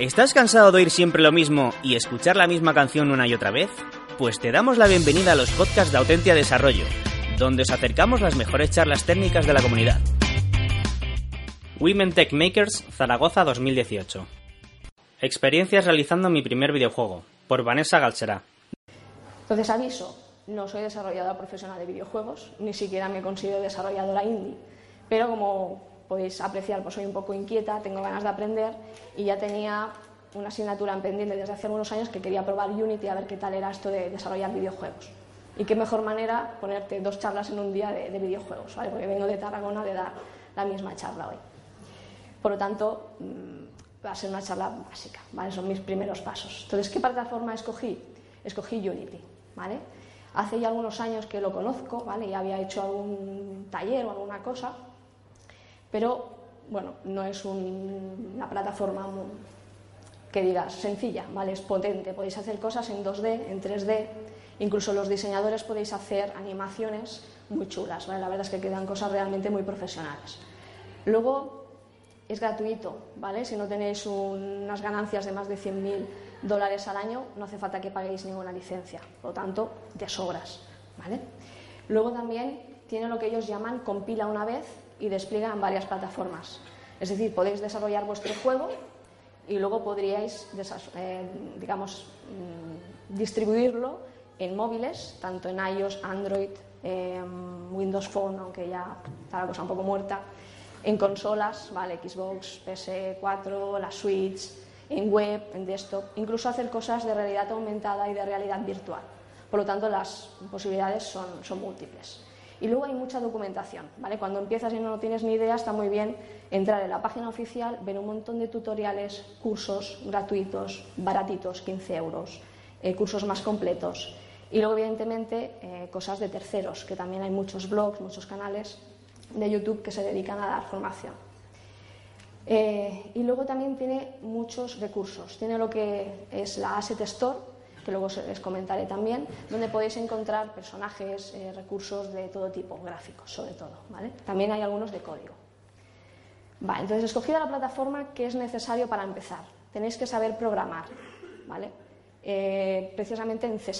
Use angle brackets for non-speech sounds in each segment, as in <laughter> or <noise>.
¿Estás cansado de oír siempre lo mismo y escuchar la misma canción una y otra vez? Pues te damos la bienvenida a los podcasts de Autentia Desarrollo, donde os acercamos las mejores charlas técnicas de la comunidad. Women Tech Makers Zaragoza 2018. Experiencias realizando mi primer videojuego, por Vanessa Galserá. Entonces aviso, no soy desarrolladora profesional de videojuegos, ni siquiera me considero desarrolladora indie, pero como podéis apreciar, pues soy un poco inquieta, tengo ganas de aprender y ya tenía una asignatura en pendiente desde hace unos años que quería probar Unity a ver qué tal era esto de desarrollar videojuegos. Y qué mejor manera ponerte dos charlas en un día de, videojuegos, ¿vale? porque vengo de Tarragona de dar la misma charla hoy. Por lo tanto, mm, va a ser una charla básica, ¿vale? son mis primeros pasos. Entonces, ¿qué plataforma escogí? Escogí Unity. ¿vale? Hace ya algunos años que lo conozco, ¿vale? Y había hecho algún taller o alguna cosa, pero bueno, no es una plataforma que digas sencilla, ¿vale? Es potente, podéis hacer cosas en 2D, en 3D, incluso los diseñadores podéis hacer animaciones muy chulas, ¿vale? La verdad es que quedan cosas realmente muy profesionales. Luego es gratuito, ¿vale? Si no tenéis unas ganancias de más de 100.000 dólares al año, no hace falta que paguéis ninguna licencia, por lo tanto, de sobras. ¿vale? Luego también tiene lo que ellos llaman compila una vez y despliega en varias plataformas. Es decir, podéis desarrollar vuestro juego y luego podríais, eh, digamos, mm, distribuirlo en móviles, tanto en iOS, Android, Windows Phone, aunque ya está la cosa un poco muerta, en consolas, ¿vale? Xbox, PS4, la Switch, en web, en desktop, incluso hacer cosas de realidad aumentada y de realidad virtual. Por lo tanto, las posibilidades son, son múltiples. Y luego hay mucha documentación. ¿vale? Cuando empiezas y no tienes ni idea, está muy bien entrar en la página oficial, ver un montón de tutoriales, cursos gratuitos, baratitos, 15 euros, eh, cursos más completos. Y luego, evidentemente, eh, cosas de terceros, que también hay muchos blogs, muchos canales de YouTube que se dedican a dar formación. Eh, y luego también tiene muchos recursos. Tiene lo que es la Asset Store, que luego les comentaré también, donde podéis encontrar personajes, eh, recursos de todo tipo, gráficos sobre todo. ¿vale? También hay algunos de código. Vale, entonces, escogida la plataforma, ¿qué es necesario para empezar? Tenéis que saber programar, ¿vale? Eh, precisamente en C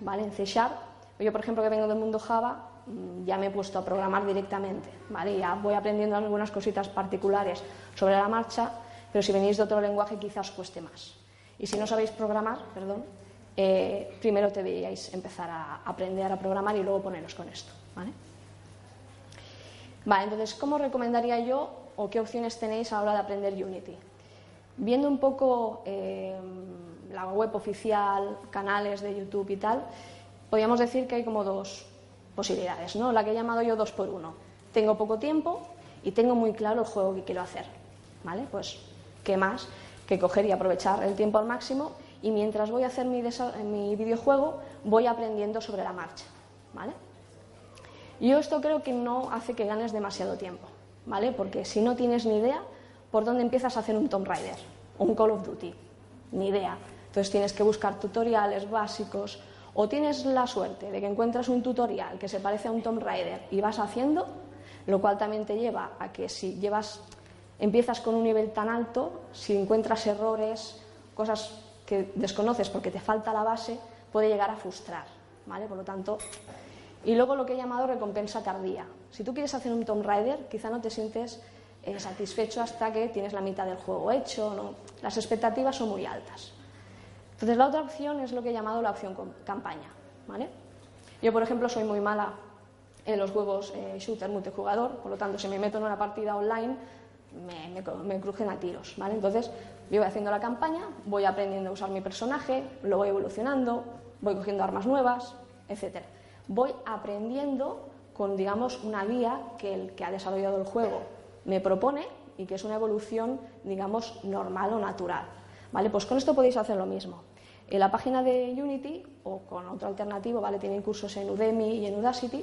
¿vale? En C Sharp. Yo, por ejemplo, que vengo del mundo Java, Mm, ya me he puesto a programar directamente, ¿vale? Ya voy aprendiendo algunas cositas particulares sobre la marcha, pero si venís de otro lenguaje quizás os cueste más. Y si no sabéis programar, perdón, eh, primero deberíais empezar a aprender a programar y luego poneros con esto, ¿vale? Vale, entonces, ¿cómo recomendaría yo o qué opciones tenéis a la hora de aprender Unity? Viendo un poco eh, la web oficial, canales de YouTube y tal, podríamos decir que hay como dos, posibilidades, ¿no? La que he llamado yo dos por uno. Tengo poco tiempo y tengo muy claro el juego que quiero hacer, ¿vale? Pues, ¿qué más que coger y aprovechar el tiempo al máximo y mientras voy a hacer mi, videojuego voy aprendiendo sobre la marcha, ¿vale? Yo esto creo que no hace que ganes demasiado tiempo, ¿vale? Porque si no tienes ni idea, ¿por dónde empiezas a hacer un Tomb Raider o un Call of Duty? Ni idea. Entonces tienes que buscar tutoriales básicos, o tienes la suerte de que encuentras un tutorial que se parece a un Tomb Raider y vas haciendo, lo cual también te lleva a que si llevas, empiezas con un nivel tan alto, si encuentras errores, cosas que desconoces porque te falta la base, puede llegar a frustrar, ¿vale? Por lo tanto, y luego lo que he llamado recompensa tardía. Si tú quieres hacer un Tomb Raider, quizá no te sientes eh, satisfecho hasta que tienes la mitad del juego hecho, ¿no? las expectativas son muy altas. Entonces, la otra opción es lo que he llamado la opción campaña. ¿vale? Yo, por ejemplo, soy muy mala en los juegos eh, shooter multijugador, por lo tanto, si me meto en una partida online, me, crujen a tiros. ¿vale? Entonces, yo voy haciendo la campaña, voy aprendiendo a usar mi personaje, lo voy evolucionando, voy cogiendo armas nuevas, etc. Voy aprendiendo con, digamos, una guía que el que ha desarrollado el juego me propone y que es una evolución, digamos, normal o natural. ¿Vale? Pues con esto podéis hacer lo mismo. En la página de Unity o con otro alternativo, ¿vale? tienen cursos en Udemy y en Udacity,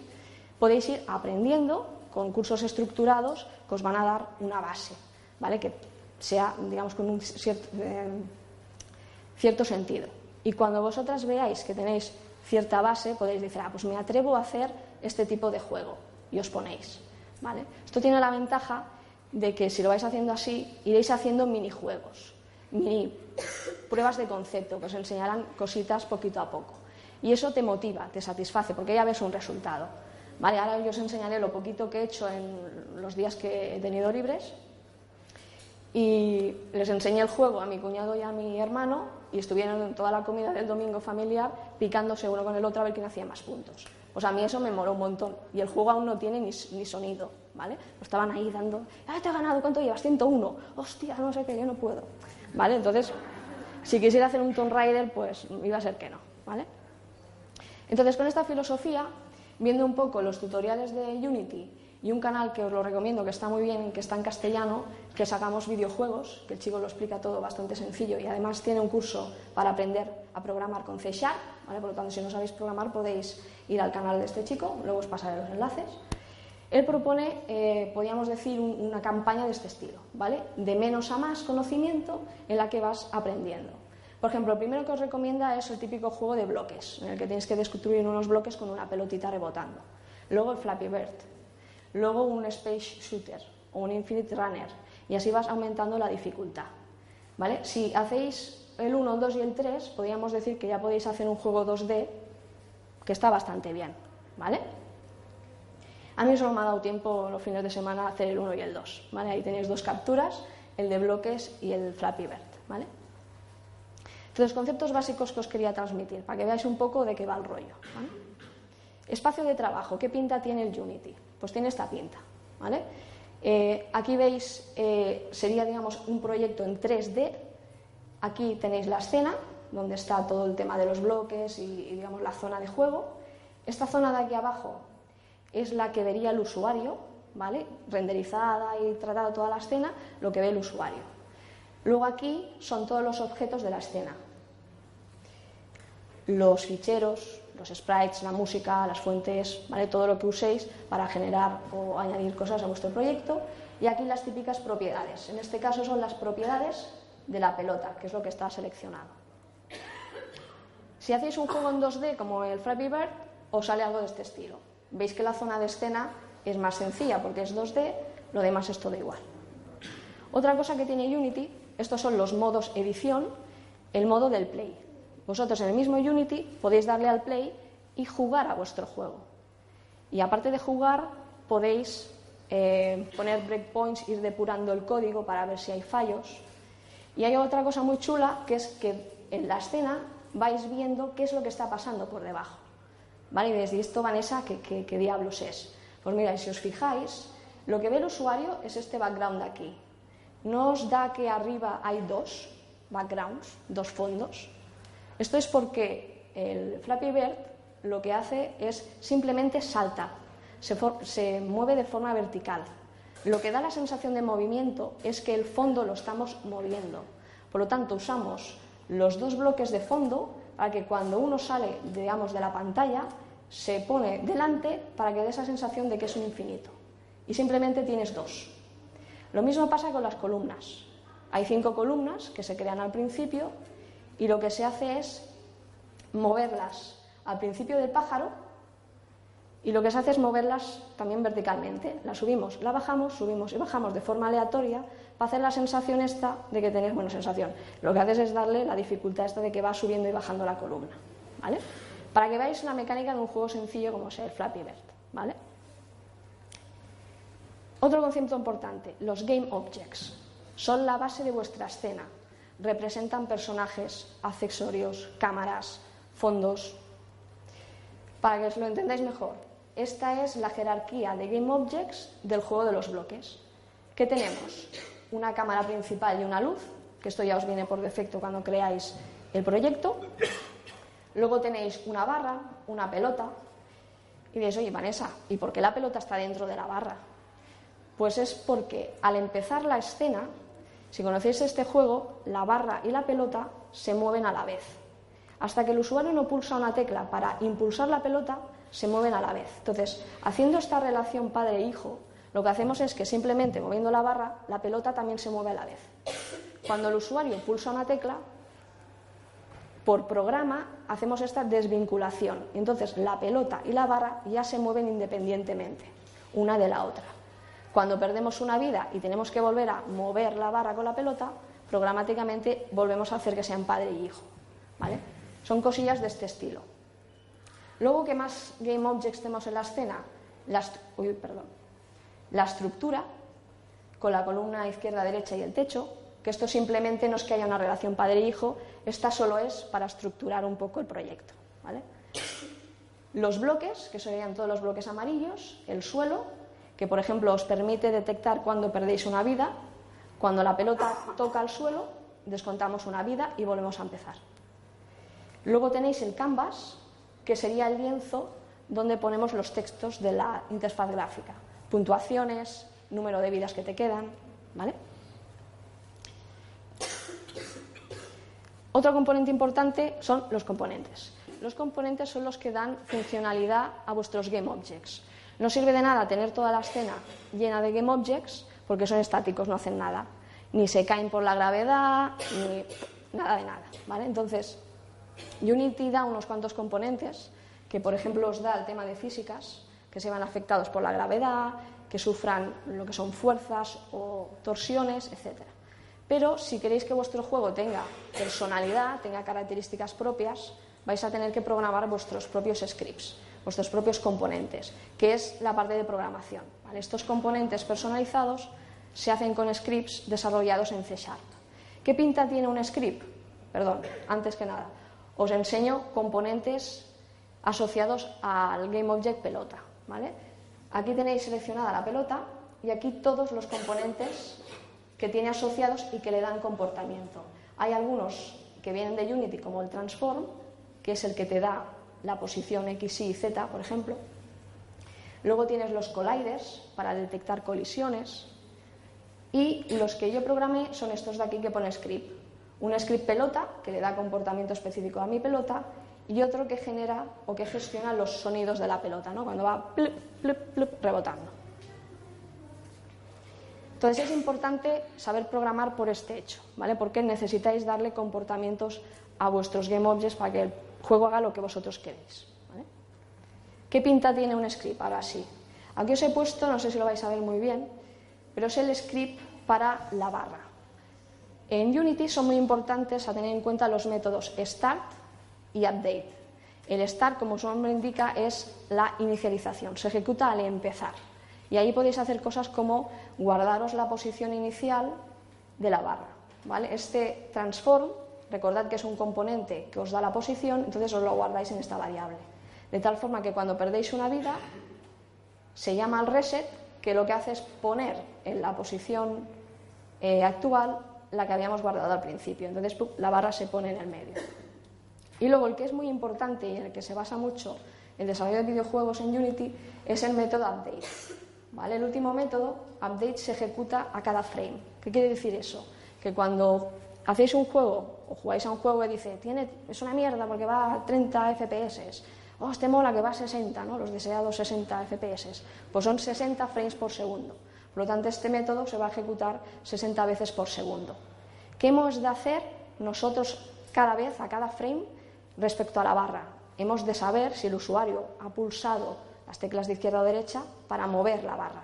podéis ir aprendiendo con cursos estructurados que os van a dar una base, ¿vale? que sea, digamos, con un cierto, eh, cierto sentido. Y cuando vosotras veáis que tenéis cierta base, podéis decir, ah, pues me atrevo a hacer este tipo de juego y os ponéis. ¿vale? Esto tiene la ventaja de que si lo vais haciendo así, iréis haciendo minijuegos mini pruebas de concepto que os enseñarán cositas poquito a poco. Y eso te motiva, te satisface, porque ya ves un resultado. Vale, ahora yo os enseñaré lo poquito que he hecho en los días que he tenido libres. Y les enseñé el juego a mi cuñado y a mi hermano y estuvieron toda la comida del domingo familiar picándose uno con el otro a ver quién hacía más puntos. Pues a mí eso me moló un montón. Y el juego aún no tiene ni, sonido, ¿vale? Pues estaban ahí dando, ¡ah, te he ganado! ¿Cuánto llevas? 101. ¡Hostia, no sé qué, yo no puedo! ¿Vale? Entonces, si quisiera hacer un Tomb Raider, pues iba a ser que no, ¿vale? Entonces, con esta filosofía, viendo un poco los tutoriales de Unity y un canal que os lo recomiendo, que está muy bien, que está en castellano, que sacamos videojuegos, que el chico lo explica todo bastante sencillo y además tiene un curso para aprender a programar con C Sharp, ¿vale? por lo tanto si no sabéis programar podéis ir al canal de este chico, luego os pasaré los enlaces. Él propone, eh, podríamos decir, una campaña de este estilo, ¿vale? De menos a más conocimiento en la que vas aprendiendo. Por ejemplo, el primero que os recomienda es el típico juego de bloques, en el que tienes que destruir unos bloques con una pelotita rebotando. Luego el Flappy Bird. Luego un Space Shooter o un Infinite Runner. Y así vas aumentando la dificultad. ¿Vale? Si hacéis el 1, el 2 y el 3, podríamos decir que ya podéis hacer un juego 2D que está bastante bien. ¿Vale? A mí solo me ha dado tiempo los fines de semana hacer el 1 y el 2. ¿vale? Ahí tenéis dos capturas, el de bloques y el Flappy Bird. ¿vale? Entonces, conceptos básicos que os quería transmitir, para que veáis un poco de qué va el rollo. Espacio de trabajo, ¿qué pinta tiene el Unity? Pues tiene esta pinta. ¿vale? Eh, aquí veis, eh, sería digamos un proyecto en 3D. Aquí tenéis la escena, donde está todo el tema de los bloques y, y digamos la zona de juego. Esta zona de aquí abajo es la que vería el usuario, ¿vale? Renderizada y tratada toda la escena, lo que ve el usuario. Luego aquí son todos los objetos de la escena. Los ficheros, los sprites, la música, las fuentes, todo lo que uséis para generar o añadir cosas a vuestro proyecto. Y aquí las típicas propiedades. En este caso son las propiedades de la pelota, que es lo que está seleccionado. Si hacéis un juego en 2D como el Flappy Bird, os sale algo de este estilo veis que la zona de escena es más sencilla porque es 2D, lo demás es todo igual. Otra cosa que tiene Unity, estos son los modos edición, el modo del play. Vosotros en el mismo Unity podéis darle al play y jugar a vuestro juego. Y aparte de jugar, podéis eh, poner breakpoints, ir depurando el código para ver si hay fallos. Y hay otra cosa muy chula, que es que en la escena vais viendo qué es lo que está pasando por debajo. ¿Vale? Y desde esto, Vanessa, ¿qué, diablos es? Pues mira, si os fijáis, lo que ve el usuario es este background aquí. ¿No os da que arriba hay dos backgrounds, dos fondos? Esto es porque el Flappy Bird lo que hace es simplemente salta, se, mueve de forma vertical. Lo que da la sensación de movimiento es que el fondo lo estamos moviendo. Por lo tanto, usamos los dos bloques de fondo para que cuando uno sale, digamos, de la pantalla, se pone delante para que dé esa sensación de que es un infinito. Y simplemente tienes dos. Lo mismo pasa con las columnas. Hay cinco columnas que se crean al principio y lo que se hace es moverlas al principio del pájaro y lo que se hace es moverlas también verticalmente. La subimos, la bajamos, subimos y bajamos de forma aleatoria para hacer la sensación esta de que tenéis buena sensación. Lo que haces es darle la dificultad esta de que va subiendo y bajando la columna. ¿Vale? Para que veáis una mecánica en un juego sencillo como es el Flappy Bird. ¿Vale? Otro concepto importante, los Game Objects. Son la base de vuestra escena. Representan personajes, accesorios, cámaras, fondos. Para que os lo entendáis mejor, esta es la jerarquía de Game Objects del juego de los bloques. ¿Qué tenemos? Una cámara principal y una luz, que esto ya os viene por defecto cuando creáis el proyecto. Luego tenéis una barra, una pelota. Y diréis, oye, Vanessa, ¿y por qué la pelota está dentro de la barra? Pues es porque al empezar la escena, si conocéis este juego, la barra y la pelota se mueven a la vez. Hasta que el usuario no pulsa una tecla para impulsar la pelota, se mueven a la vez. Entonces, haciendo esta relación padre-hijo, lo que hacemos es que simplemente moviendo la barra, la pelota también se mueve a la vez. Cuando el usuario pulsa una tecla, por programa hacemos esta desvinculación. Entonces, la pelota y la barra ya se mueven independientemente, una de la otra. Cuando perdemos una vida y tenemos que volver a mover la barra con la pelota, programáticamente volvemos a hacer que sean padre y hijo. ¿vale? Son cosillas de este estilo. Luego, ¿qué más Game Objects tenemos en la escena? La, perdón. la estructura, con la columna izquierda, derecha y el techo, que esto simplemente no es que haya una relación padre-hijo, esta solo es para estructurar un poco el proyecto. ¿vale? Los bloques, que serían todos los bloques amarillos, el suelo, que por ejemplo os permite detectar cuando perdéis una vida, cuando la pelota toca el suelo, descontamos una vida y volvemos a empezar. Luego tenéis el canvas, que sería el lienzo donde ponemos los textos de la interfaz gráfica, puntuaciones, número de vidas que te quedan, ¿vale? Otro componente importante son los componentes. Los componentes son los que dan funcionalidad a vuestros GameObjects. No sirve de nada tener toda la escena llena de GameObjects porque son estáticos, no hacen nada. Ni se caen por la gravedad, ni nada de nada. ¿vale? Entonces, Unity da unos cuantos componentes que, por ejemplo, os da el tema de físicas, que se van afectados por la gravedad, que sufran lo que son fuerzas o torsiones, etc. Pero si queréis que vuestro juego tenga personalidad, tenga características propias, vais a tener que programar vuestros propios scripts, vuestros propios componentes, que es la parte de programación. Estos componentes personalizados se hacen con scripts desarrollados en C Sharp. ¿Qué pinta tiene un script? Perdón, antes que nada, os enseño componentes asociados al GameObject pelota. ¿vale? Aquí tenéis seleccionada la pelota y aquí todos los componentes que tiene asociados y que le dan comportamiento. Hay algunos que vienen de Unity, como el Transform, que es el que te da la posición X, Y, Z, por ejemplo. Luego tienes los colliders para detectar colisiones. Y los que yo programé son estos de aquí que pone script. Un script pelota, que le da comportamiento específico a mi pelota, y otro que genera o que gestiona los sonidos de la pelota, ¿no? cuando va plup, plup, plup, rebotando. Entonces es importante saber programar por este hecho, ¿vale? Porque necesitáis darle comportamientos a vuestros GameObjects para que el juego haga lo que vosotros queréis. ¿Qué pinta tiene un script? Ahora sí. Aquí os he puesto, no sé si lo vais a ver muy bien, pero es el script para la barra. En Unity son muy importantes a tener en cuenta los métodos start y update. El start, como su nombre indica, es la inicialización, se ejecuta al empezar. Y ahí podéis hacer cosas como guardaros la posición inicial de la barra. ¿vale? Este transform Recordad que es un componente que os da la posición, entonces os lo guardáis en esta variable. De tal forma que cuando perdéis una vida, se llama el reset, que lo que hace es poner en la posición eh, actual la que habíamos guardado al principio. Entonces la barra se pone en el medio. Y luego el que es muy importante y en el que se basa mucho el desarrollo de videojuegos en Unity es el método update. ¿Vale? El último método, update, se ejecuta a cada frame. ¿Qué quiere decir eso? Que cuando hacéis un juego o jugáis a un juego y dice, Tiene, es una mierda porque va a 30 FPS, oh, te mola que va a 60, ¿no? los deseados 60 FPS, pues son 60 frames por segundo. Por lo tanto, este método se va a ejecutar 60 veces por segundo. ¿Qué hemos de hacer nosotros cada vez, a cada frame, respecto a la barra? Hemos de saber si el usuario ha pulsado las teclas de izquierda o derecha para mover la barra.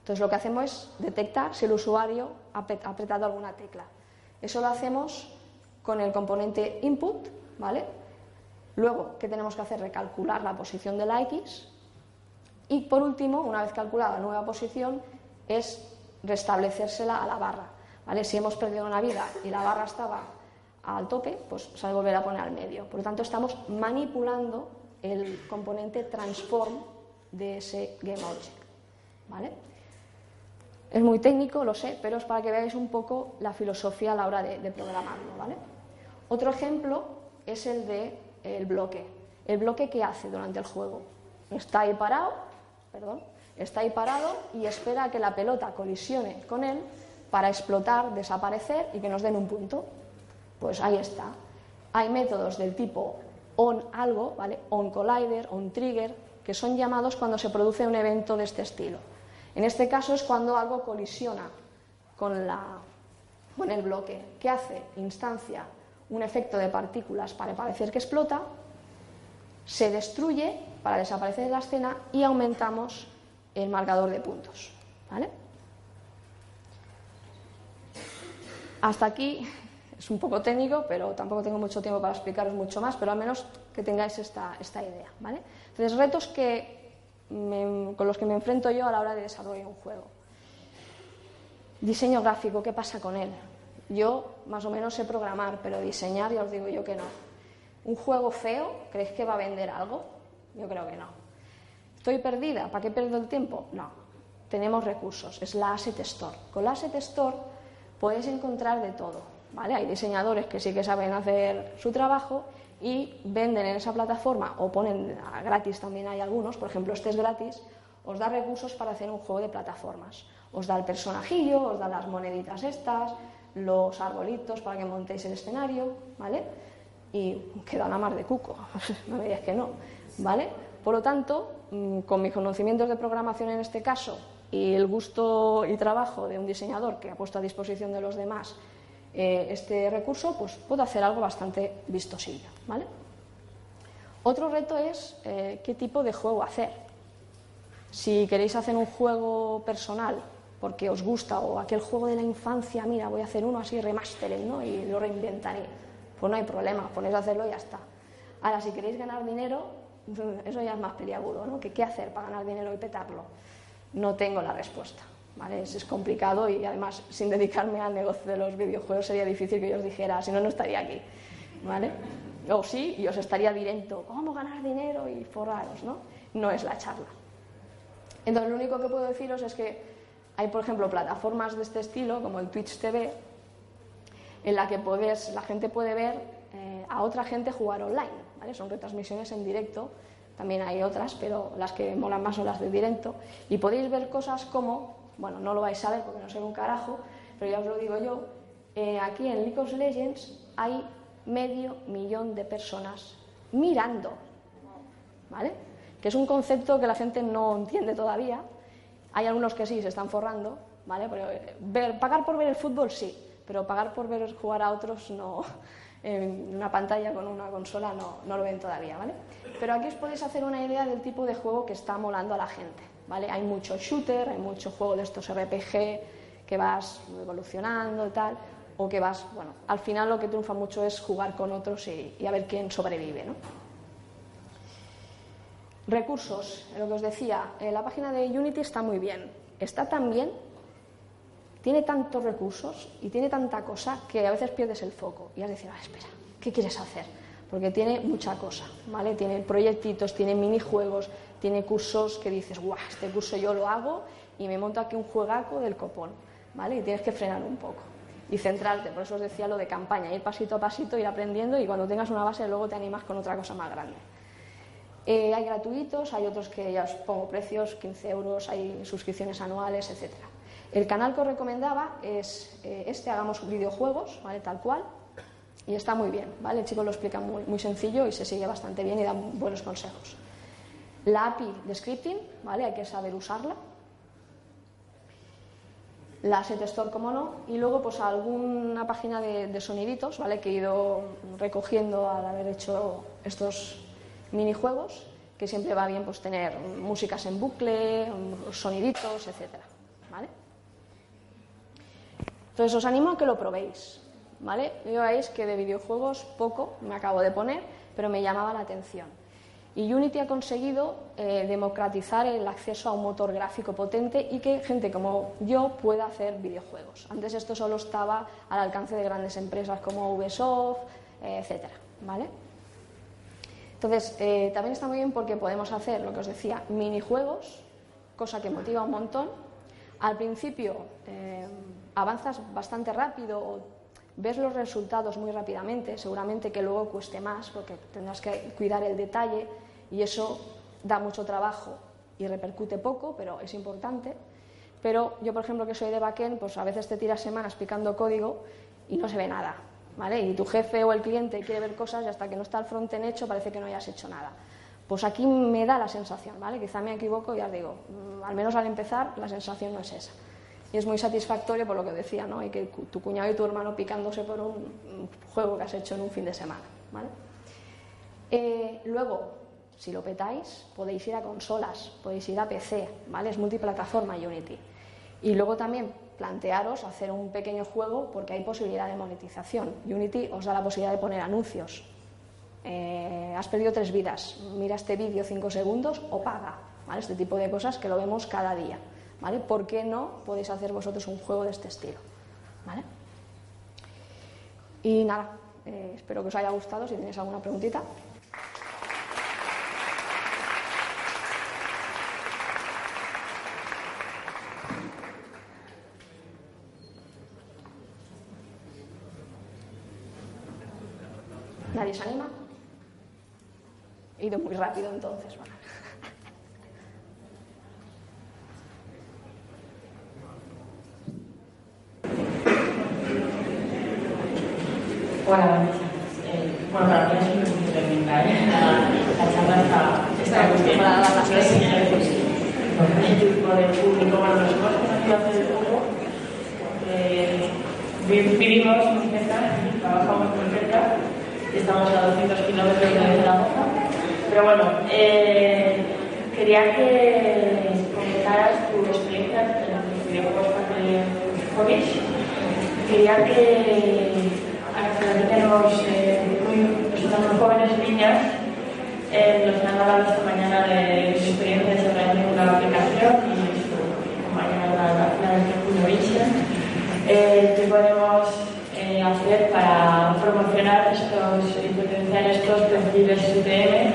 Entonces, lo que hacemos es detectar si el usuario ha apretado alguna tecla. Eso lo hacemos con el componente input, ¿vale? Luego, ¿qué tenemos que hacer? Recalcular la posición de la X. Y por último, una vez calculada la nueva posición, es restablecérsela a la barra. ¿vale? Si hemos perdido una vida y la barra estaba al tope, pues se va a volver a poner al medio. Por lo tanto, estamos manipulando el componente transform de ese GameObject. ¿vale? Es muy técnico, lo sé, pero es para que veáis un poco la filosofía a la hora de, programarlo, ¿vale? Otro ejemplo es el de el bloque. El bloque que hace durante el juego. Está ahí parado, perdón, está ahí parado y espera que la pelota colisione con él para explotar, desaparecer y que nos den un punto. Pues ahí está. Hay métodos del tipo on algo, ¿vale? On collider, on trigger, que son llamados cuando se produce un evento de este estilo. En este caso es cuando algo colisiona con, el bloque. ¿Qué hace? Instancia un efecto de partículas para parecer que explota, se destruye para desaparecer de la escena y aumentamos el marcador de puntos. Hasta aquí <laughs> es un poco técnico, pero tampoco tengo mucho tiempo para explicaros mucho más, pero al menos que tengáis esta, esta idea. ¿vale? Entonces, retos que con los que me enfrento yo a la hora de desarrollar un juego. Diseño gráfico, ¿qué pasa con él? Yo más o menos sé programar, pero diseñar ya os digo yo que no. ¿Un juego feo? ¿Crees que va a vender algo? Yo creo que no. ¿Estoy perdida? ¿Para qué pierdo el tiempo? No. Tenemos recursos, es la Asset Store. Con la Asset Store encontrar de todo. ¿vale? Hay diseñadores que sí que saben hacer su trabajo y venden en esa plataforma o ponen gratis también hay algunos, por ejemplo, este es gratis, os da recursos para hacer un juego de plataformas. Os da el personajillo, os da las moneditas estas, los arbolitos para que montéis el escenario, ¿vale? Y queda una mar de cuco, <laughs> no me digas que no, ¿vale? Por lo tanto, mm, con mis conocimientos de programación en este caso y el gusto y trabajo de un diseñador que ha puesto a disposición de los demás eh, este recurso, pues puedo hacer algo bastante vistosillo, ¿vale? Otro reto es eh, qué tipo de juego hacer. Si queréis hacer un juego personal porque os gusta o aquel juego de la infancia, mira, voy a hacer uno así remastered, ¿no? Y lo reinventaré. Pues no hay problema, ponéis a hacerlo y ya está. Ahora, si queréis ganar dinero, <laughs> eso ya es más peliagudo, ¿no? ¿Qué hacer para ganar dinero y petarlo? No tengo la respuesta. ¿Vale? Es, complicado y además sin dedicarme al negocio de los videojuegos sería difícil que yo os dijera, si no, no estaría aquí, ¿vale? O sí, y os estaría directo, ¿cómo ganar dinero y forraros, no? No es la charla. Entonces, lo único que puedo deciros es que hay, por ejemplo, plataformas de este estilo, como el Twitch TV, en la que puedes, la gente puede ver eh, a otra gente jugar online, ¿vale? Son retransmisiones en directo, también hay otras, pero las que molan más son las de directo, y podéis ver cosas como bueno, no lo vais a ver porque no sé un carajo, pero ya os lo digo yo, eh, aquí en League of Legends hay medio millón de personas mirando, ¿vale? Que es un concepto que la gente no entiende todavía. Hay algunos que sí se están forrando, ¿vale? Pero eh, ver, pagar por ver el fútbol sí, pero pagar por ver jugar a otros no. <laughs> En una pantalla con una consola no, no lo ven todavía, ¿vale? Pero aquí os podéis hacer una idea del tipo de juego que está molando a la gente. Hay mucho shooter, hay mucho juego de estos RPG que vas evolucionando y tal, o que vas, bueno, al final lo que triunfa mucho es jugar con otros y, a ver quién sobrevive, ¿no? Recursos, lo que os decía, eh, la página de Unity está muy bien, está tan bien, tiene tantos recursos y tiene tanta cosa que a veces pierdes el foco y has de decir, ah, espera, ¿qué quieres hacer? Porque tiene mucha cosa, ¿vale? Tiene proyectitos, tiene minijuegos, tiene cursos que dices, guau, este curso yo lo hago y me monto aquí un juegaco del copón, ¿vale? Y tienes que frenar un poco y centrarte. Por eso os decía lo de campaña, ir pasito a pasito, ir aprendiendo y cuando tengas una base luego te animas con otra cosa más grande. Eh, hay gratuitos, hay otros que ya os pongo precios, 15 euros, hay suscripciones anuales, etc. El canal que os recomendaba es eh, este, hagamos videojuegos, ¿vale? Tal cual. Y está muy bien, ¿vale? El chico lo explica muy, sencillo y se sigue bastante bien y da buenos consejos. La API de scripting, ¿vale? Hay que saber usarla. La set store, como no. Y luego, pues alguna página de, soniditos, ¿vale? Que he ido recogiendo al haber hecho estos minijuegos, que siempre va bien pues tener músicas en bucle, soniditos, etcétera, ¿vale? Entonces os animo a que lo probéis, ¿vale? Veis que de videojuegos poco me acabo de poner, pero me llamaba la atención. Y Unity ha conseguido eh, democratizar el acceso a un motor gráfico potente y que gente como yo pueda hacer videojuegos. Antes esto solo estaba al alcance de grandes empresas como Ubisoft, eh, etcétera, ¿vale? Entonces, eh, también está muy bien porque podemos hacer, lo que os decía, minijuegos, cosa que motiva un montón. Al principio avanzas bastante rápido ves los resultados muy rápidamente, seguramente que luego cueste más porque tendrás que cuidar el detalle y eso da mucho trabajo y repercute poco, pero es importante. Pero yo, por ejemplo, que soy de backend, pues a veces te tiras semanas picando código y no se ve nada, ¿vale? Y tu jefe o el cliente quiere ver cosas y hasta que no está el frontend hecho parece que no hayas hecho nada. Pues aquí me da la sensación, ¿vale? Quizá me equivoco y ya digo, mm, al menos al empezar la sensación no es esa. Es muy satisfactorio por lo que decía, ¿no? Y que tu cuñado y tu hermano picándose por un juego que has hecho en un fin de semana, ¿vale? Eh, luego, si lo petáis, podéis ir a consolas, podéis ir a PC, ¿vale? Es multiplataforma Unity. Y luego también plantearos hacer un pequeño juego porque hay posibilidad de monetización. Unity os da la posibilidad de poner anuncios. Eh, has perdido tres vidas, mira este vídeo cinco segundos o paga. ¿vale? Este tipo de cosas que lo vemos cada día. ¿Vale? ¿Por qué no podéis hacer vosotros un juego de este estilo? Y nada, eh, espero que os haya gustado. Si tenéis alguna preguntita. ¿Nadie se anima? He ido muy rápido entonces. Hola, eh, bueno, para mí es muy tremenda, ¿eh? La, la charla está, está acostumbrada a dar las clases. El público, bueno, nosotros conocido hace poco, porque vivimos muy cerca, trabajamos muy cerca, y estamos a 200 kilómetros de Zaragoza. Pero bueno, eh, quería que comentaras tu experiencia en los videojuegos para. Quería que tenemos eh, muy, muy jóvenes niñas eh, nos han hablado esta mañana de su experiencia desarrollando una aplicación y su compañera la, la, la. Eh, ¿Qué podemos eh, hacer para promocionar estos y potenciar estos perfiles UTM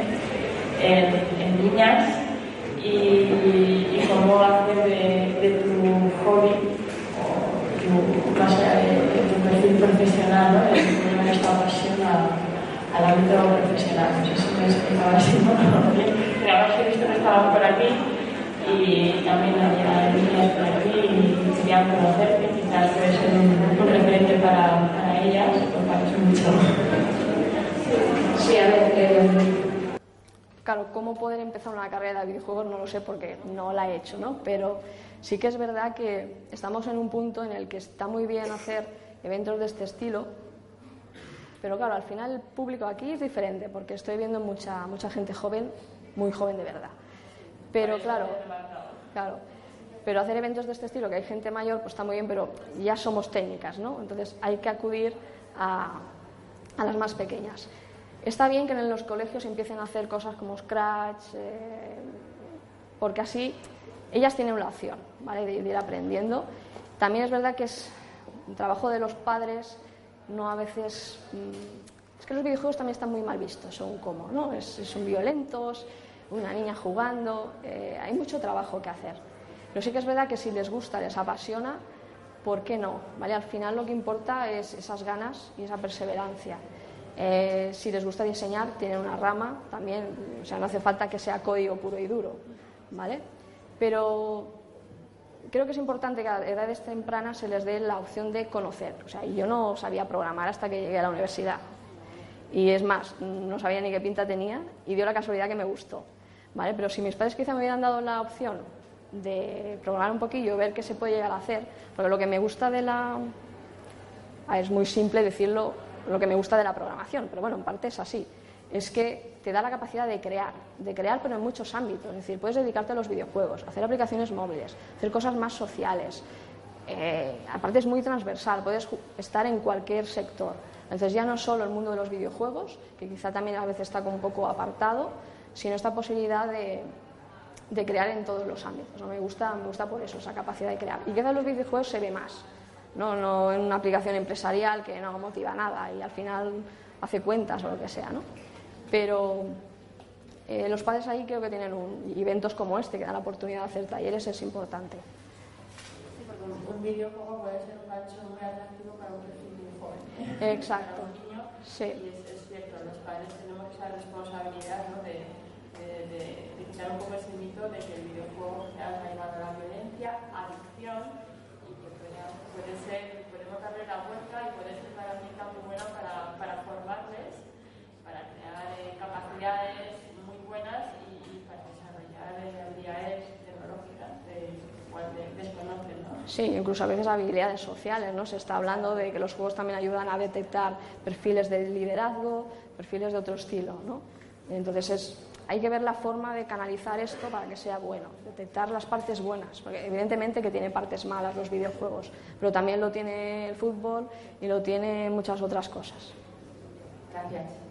en, en niñas y, y, cómo hacer de, de tu hobby o tu, más allá de, de tu perfil profesional, ¿no? esta pasión al ámbito profesional. Así, <laughs> ¿no? Pero además he visto que estaban por aquí y también había niñas por aquí y querían conocerte, quizás puede ser un, un referente para, para ellas, pues parece mucho. Sí, a ver, eh, claro, cómo poder empezar una carrera de videojuegos no lo sé porque no la he hecho, ¿no? Pero sí que es verdad que estamos en un punto en el que está muy bien hacer eventos de este estilo, pero claro, al final el público aquí es diferente porque estoy viendo mucha, mucha gente joven, muy joven de verdad. Pero claro, claro, pero hacer eventos de este estilo, que hay gente mayor, pues está muy bien, pero ya somos técnicas, ¿no? Entonces hay que acudir a, a las más pequeñas. Está bien que en los colegios empiecen a hacer cosas como Scratch, eh, porque así ellas tienen la opción ¿vale? de, de ir aprendiendo. También es verdad que es un trabajo de los padres no a veces... Mm, es que los videojuegos también están muy mal vistos, son como, ¿no? son violentos, una niña jugando, eh, hay mucho trabajo que hacer. Pero sí que es verdad que si les gusta, les apasiona, ¿por qué no? ¿Vale? Al final lo que importa es esas ganas y esa perseverancia. Eh, si les gusta diseñar, tienen una rama también, o sea, no hace falta que sea código puro y duro, ¿vale? Pero creo que es importante que a edades tempranas se les dé la opción de conocer. O sea, yo no sabía programar hasta que llegué a la universidad. Y es más, no sabía ni qué pinta tenía y dio la casualidad que me gustó. ¿vale? Pero si mis padres quizá me hubieran dado la opción de programar un poquillo, ver qué se puede llegar a hacer, porque lo que me gusta de la... Es muy simple decirlo, lo que me gusta de la programación, pero bueno, en parte es así es que te da la capacidad de crear, de crear pero en muchos ámbitos. Es decir, puedes dedicarte a los videojuegos, hacer aplicaciones móviles, hacer cosas más sociales. Eh, aparte es muy transversal, puedes estar en cualquier sector. Entonces ya no solo el mundo de los videojuegos, que quizá también a veces está como un poco apartado, sino esta posibilidad de, crear en todos los ámbitos. Me, gusta, me gusta por eso, esa capacidad de crear. Y quizá en los videojuegos se ve más, ¿no? no en una aplicación empresarial que no motiva nada y al final hace cuentas o lo que sea. ¿no? Pero eh, los padres ahí creo que tienen un, eventos como este que dan la oportunidad de hacer talleres es importante. Sí, porque un videojuego puede ser un gancho muy atractivo para un perfil muy joven. <laughs> Exacto. Para un niño, sí. Y es, es, cierto, los padres tenemos esa responsabilidad ¿no? de, de, de, de, quitar un poco ese mito de que el videojuego sea arraigado a la violencia, adicción y que puede, puede ser, podemos darle la vuelta y puede ser una herramienta muy buena para, para formarles capacidades muy buenas y, para desarrollar habilidades tecnológicas igual de, desconocen. ¿no? Sí, incluso a veces habilidades sociales. ¿no? Se está hablando de que los juegos también ayudan a detectar perfiles de liderazgo, perfiles de otro estilo. ¿no? Entonces es, hay que ver la forma de canalizar esto para que sea bueno, detectar las partes buenas, porque evidentemente que tiene partes malas los videojuegos, pero también lo tiene el fútbol y lo tiene muchas otras cosas. Gracias.